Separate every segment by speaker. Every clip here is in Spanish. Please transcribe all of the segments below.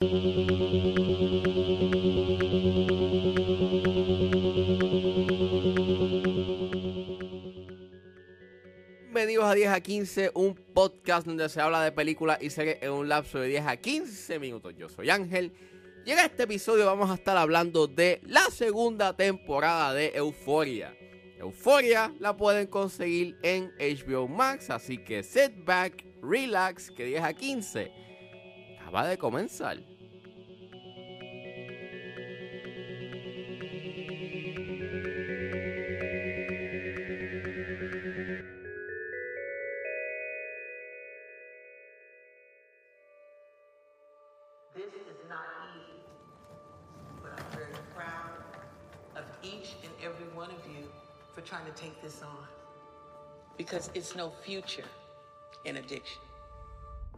Speaker 1: Bienvenidos a 10 a 15, un podcast donde se habla de películas y series en un lapso de 10 a 15 minutos. Yo soy Ángel y en este episodio vamos a estar hablando de la segunda temporada de Euforia. Euforia la pueden conseguir en HBO Max, así que sit back, relax, que 10 a 15 acaba de comenzar.
Speaker 2: One of you for trying to take this on. Because it's no future in addiction.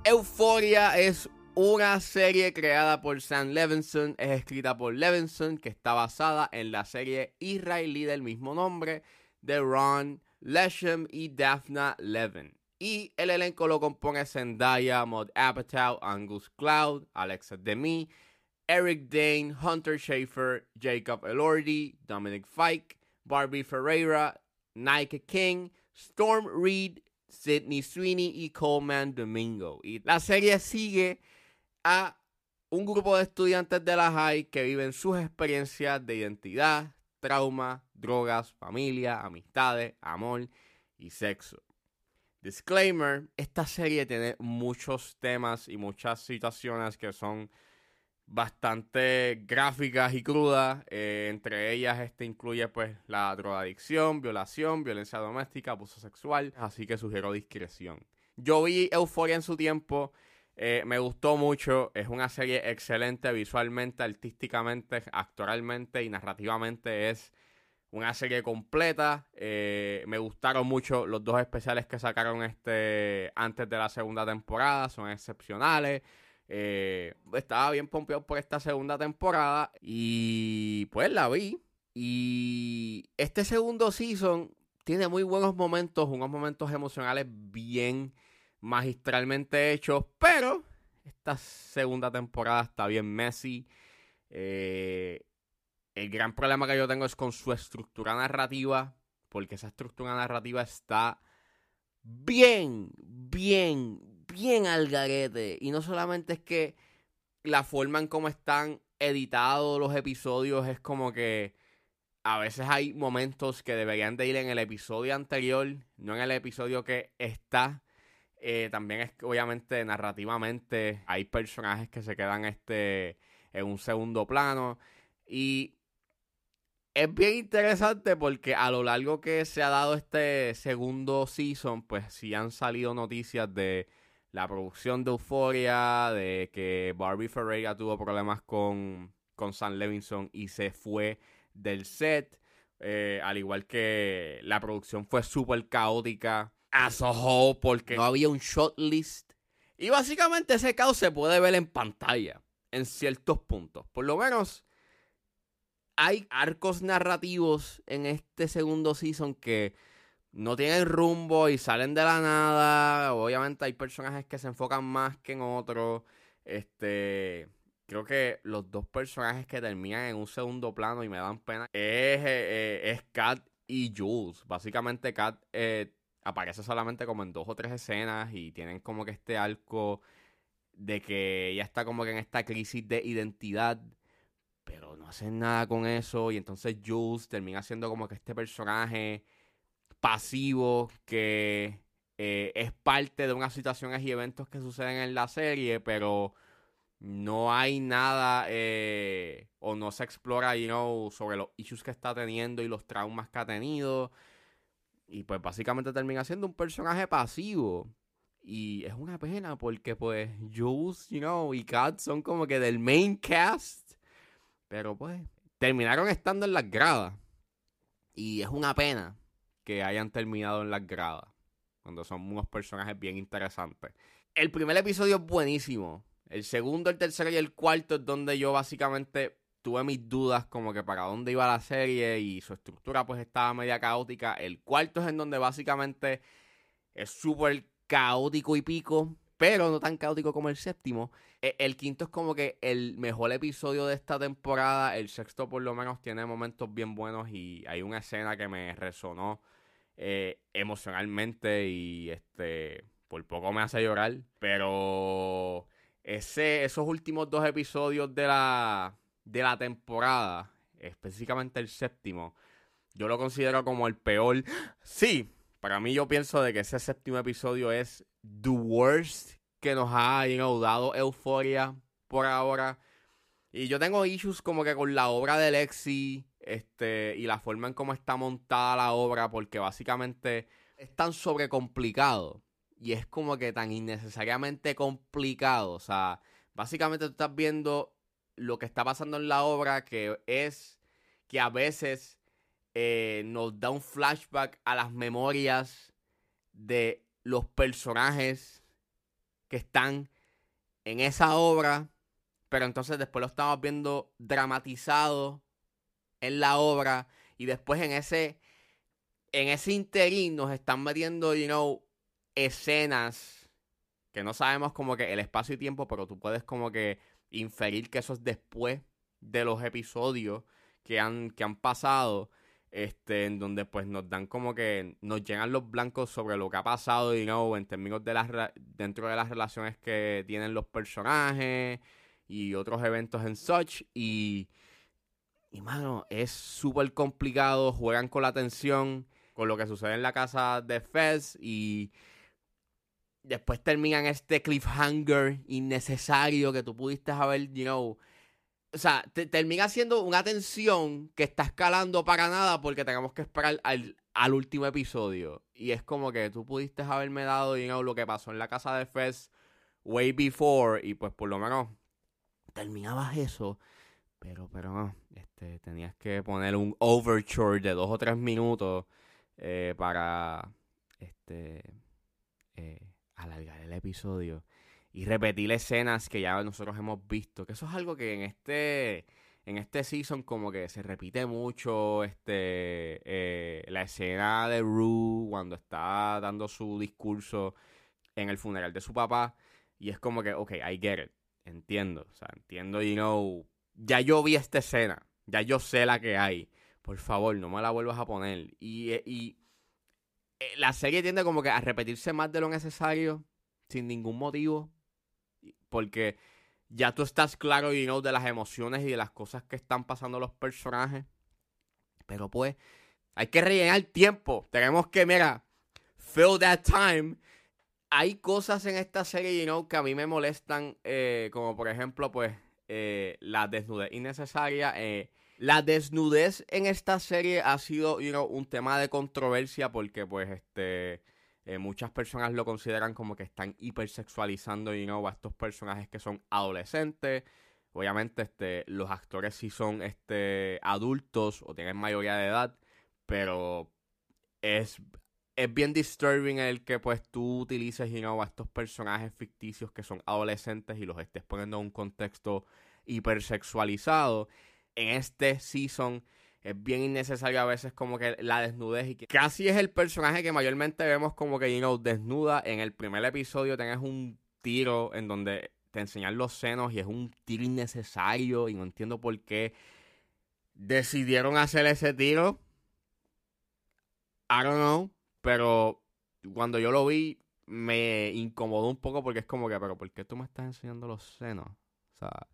Speaker 1: Euforia es una serie creada por Sam Levinson, es escrita por Levinson, que está basada en la serie israelí del mismo nombre de Ron Leshem y Daphna Levin. Y el elenco lo compone Zendaya, Maud Apatow, Angus Cloud, Alexa Demi, Eric Dane, Hunter Schafer, Jacob Elordi, Dominic Fike, Barbie Ferreira, Nike King, Storm Reed, Sidney Sweeney y Coleman Domingo. Y la serie sigue a un grupo de estudiantes de la high que viven sus experiencias de identidad, trauma, drogas, familia, amistades, amor y sexo. Disclaimer, esta serie tiene muchos temas y muchas situaciones que son bastante gráficas y crudas. Eh, entre ellas, este incluye pues la drogadicción, violación, violencia doméstica, abuso sexual. Así que sugiero discreción. Yo vi Euforia en su tiempo. eh, me gustó mucho. Es una serie excelente visualmente, artísticamente, actoralmente y narrativamente. Es una serie completa. Eh, me gustaron mucho los dos especiales que sacaron este antes de la segunda temporada. Son excepcionales. Eh, estaba bien pompeado por esta segunda temporada y pues la vi. Y este segundo season tiene muy buenos momentos, unos momentos emocionales bien magistralmente hechos, pero esta segunda temporada está bien messy. Eh, el gran problema que yo tengo es con su estructura narrativa, porque esa estructura narrativa está bien, bien, bien al garete. Y no solamente es que la forma en cómo están editados los episodios es como que a veces hay momentos que deberían de ir en el episodio anterior, no en el episodio que está. Eh, también es obviamente narrativamente hay personajes que se quedan este en un segundo plano. Y es bien interesante porque a lo largo que se ha dado este segundo season, pues sí han salido noticias de la producción de Euphoria, de que Barbie Ferreira tuvo problemas con, con Sam Levinson y se fue del set. Eh, al igual que la producción fue súper caótica as a whole porque no había un shortlist. Y básicamente ese caos se puede ver en pantalla en ciertos puntos. Por lo menos hay arcos narrativos en este segundo season que no tienen rumbo y salen de la nada. Obviamente hay personajes que se enfocan más que en otros. Este, creo que los dos personajes que terminan en un segundo plano y me dan pena es, eh, eh, es Kat y Jules. Básicamente Kat eh, aparece solamente como en dos o tres escenas y tienen como que este arco de que ella está como que en esta crisis de identidad pero no hacen nada con eso y entonces Jules termina siendo como que este personaje pasivo que eh, es parte de unas situaciones y eventos que suceden en la serie, pero no hay nada eh, o no se explora, you know, sobre los issues que está teniendo y los traumas que ha tenido. Y pues básicamente termina siendo un personaje pasivo. Y es una pena porque pues Jules, you know, y Kat son como que del main cast. Pero pues terminaron estando en las gradas. Y es una pena que hayan terminado en las gradas. Cuando son unos personajes bien interesantes. El primer episodio es buenísimo. El segundo, el tercero y el cuarto es donde yo básicamente tuve mis dudas como que para dónde iba la serie y su estructura pues estaba media caótica. El cuarto es en donde básicamente es súper caótico y pico, pero no tan caótico como el séptimo. e, el quinto es como que el mejor episodio de esta temporada. El sexto, por lo menos, tiene momentos bien buenos. Y hay una escena que me resonó eh, emocionalmente. Y este. Por poco me hace llorar. Pero. Ese, esos últimos dos episodios de la. De la temporada. Específicamente el séptimo. Yo lo considero como el peor. Sí. Para mí, yo pienso de que ese séptimo episodio es the worst que nos ha dado euforia por ahora. Y yo tengo issues como que con la obra de Lexi este, y la forma en cómo está montada la obra, porque básicamente es tan sobrecomplicado y es como que tan innecesariamente complicado. O sea, básicamente tú estás viendo lo que está pasando en la obra, que es que a veces eh, nos da un flashback a las memorias de los personajes que están en esa obra, pero entonces después lo estamos viendo dramatizado en la obra y después en ese en ese interín nos están metiendo, you know, escenas que no sabemos como que el espacio y tiempo, pero tú puedes como que inferir que eso es después de los episodios que han, que han pasado este, en donde pues nos dan como que nos llegan los blancos sobre lo que ha pasado, y no en términos de las dentro de las relaciones que tienen los personajes y otros eventos en such. Y y mano, es súper complicado, juegan con la tensión, con lo que sucede en la casa de Fez y después terminan este cliffhanger innecesario que tú pudiste haber, you know, o sea, termina siendo una tensión que está escalando para nada porque tenemos que esperar al, último episodio. Y es como que tú pudiste haberme dado, you lo que pasó en la casa de Fez way before. Y pues por lo menos terminabas eso. Pero, pero no, este, tenías que poner un overture de dos o tres minutos eh, para este eh, alargar el episodio y repetir escenas que ya nosotros hemos visto. Que eso es algo que en este, en este season como que se repite mucho. Este, eh, la escena de Rue cuando está dando su discurso en el funeral de su papá. Y es como que, ok, I get it. Entiendo. O sea, entiendo, you know. Ya yo vi esta escena. Ya yo sé la que hay. Por favor, no me la vuelvas a poner. Y, eh, y eh, la serie tiende como que a repetirse más de lo necesario. Sin ningún motivo porque ya tú estás claro you know, de las emociones y de las cosas que están pasando los personajes. Pero pues, hay que rellenar tiempo. Tenemos que, mira, fill that time. Hay cosas en esta serie, you know, que a mí me molestan, eh, como por ejemplo, pues, eh, la desnudez innecesaria. Eh, la desnudez en esta serie ha sido, you un tema de controversia porque, pues, este eh, muchas personas lo consideran como que están hipersexualizando you know, a estos personajes que son adolescentes. Obviamente, este, los actores sí son este, adultos o tienen mayoría de edad, pero es, es bien disturbing el que pues tú utilices you know, a estos personajes ficticios que son adolescentes y los estés poniendo en un contexto hipersexualizado. En este season es bien innecesario a veces como que la desnudez y que casi es el personaje que mayormente vemos como que, you know, desnuda. En el primer episodio tenés un tiro en donde te enseñan los senos y es un tiro innecesario y no entiendo por qué decidieron hacer ese tiro. I don't know, pero cuando yo lo vi me incomodó un poco porque es como que, pero ¿por qué tú me estás enseñando los senos? O sea,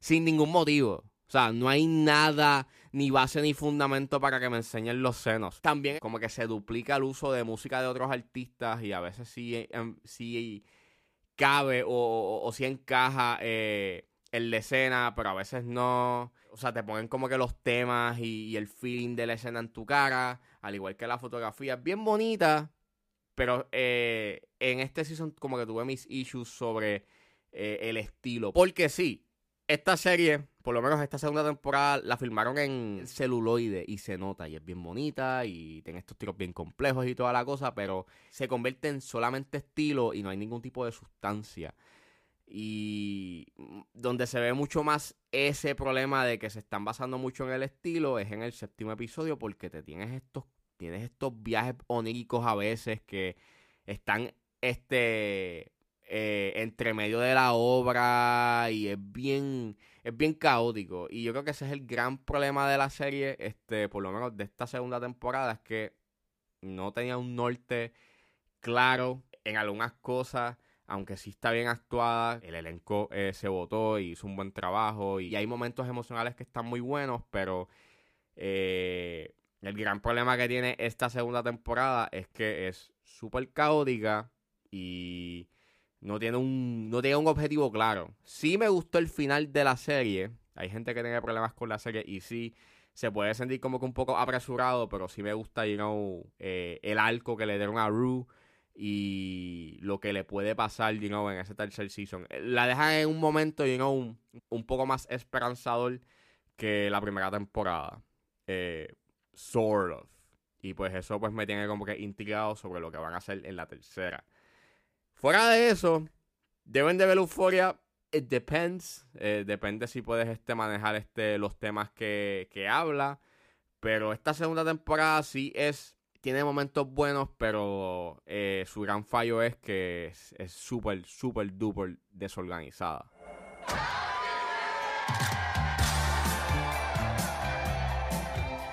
Speaker 1: sin ningún motivo. O sea, no hay nada, ni base ni fundamento para que me enseñen los senos. También como que se duplica el uso de música de otros artistas y a veces sí, em, cabe o, o, sí encaja eh, en la escena, pero a veces no. O sea, te ponen como que los temas y, el feeling de la escena en tu cara, al igual que la fotografía. Bien bonita, pero eh, en este season como que tuve mis issues sobre eh, el estilo. Porque sí, esta serie, por lo menos esta segunda temporada, la filmaron en celuloide y se nota y es bien bonita y tiene estos tiros bien complejos y toda la cosa, pero se convierte en solamente estilo y no hay ningún tipo de sustancia. Y donde se ve mucho más ese problema de que se están basando mucho en el estilo es en el séptimo episodio porque te tienes estos tienes estos viajes oníricos a veces que están este eh, entre medio de la obra y es bien, es bien caótico. Y yo creo que ese es el gran problema de la serie, este, por lo menos de esta segunda temporada, es que no tenía un norte claro en algunas cosas aunque sí está bien actuada, el elenco eh, se votó y hizo un buen trabajo y hay momentos emocionales que están muy buenos, pero eh, el gran problema que tiene esta segunda temporada es que es súper caótica y no tiene, un, no tiene un objetivo claro. Sí me gustó el final de la serie, hay gente que tiene problemas con la serie y sí se puede sentir como que un poco apresurado, pero sí me gusta, you know, eh, el arco que le dieron a Rue y lo que le puede pasar, you know, en ese tercer season. La dejan en un momento, you know, un, poco más esperanzador que la primera temporada. Eh, sort of. Y pues eso pues me tiene como que intrigado sobre lo que van a hacer en la tercera. Fuera de eso, deben de ver Euphoria. It depends. Eh, depende si puedes este, manejar este, los temas que, que habla. Pero esta segunda temporada sí es tiene momentos buenos, pero eh, su gran fallo es que es súper, súper, duper desorganizada.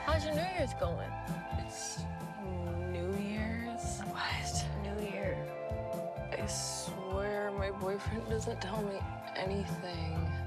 Speaker 3: How's your New Year's going? It's New Year's? What? New Year. I swear my boyfriend doesn't tell me anything.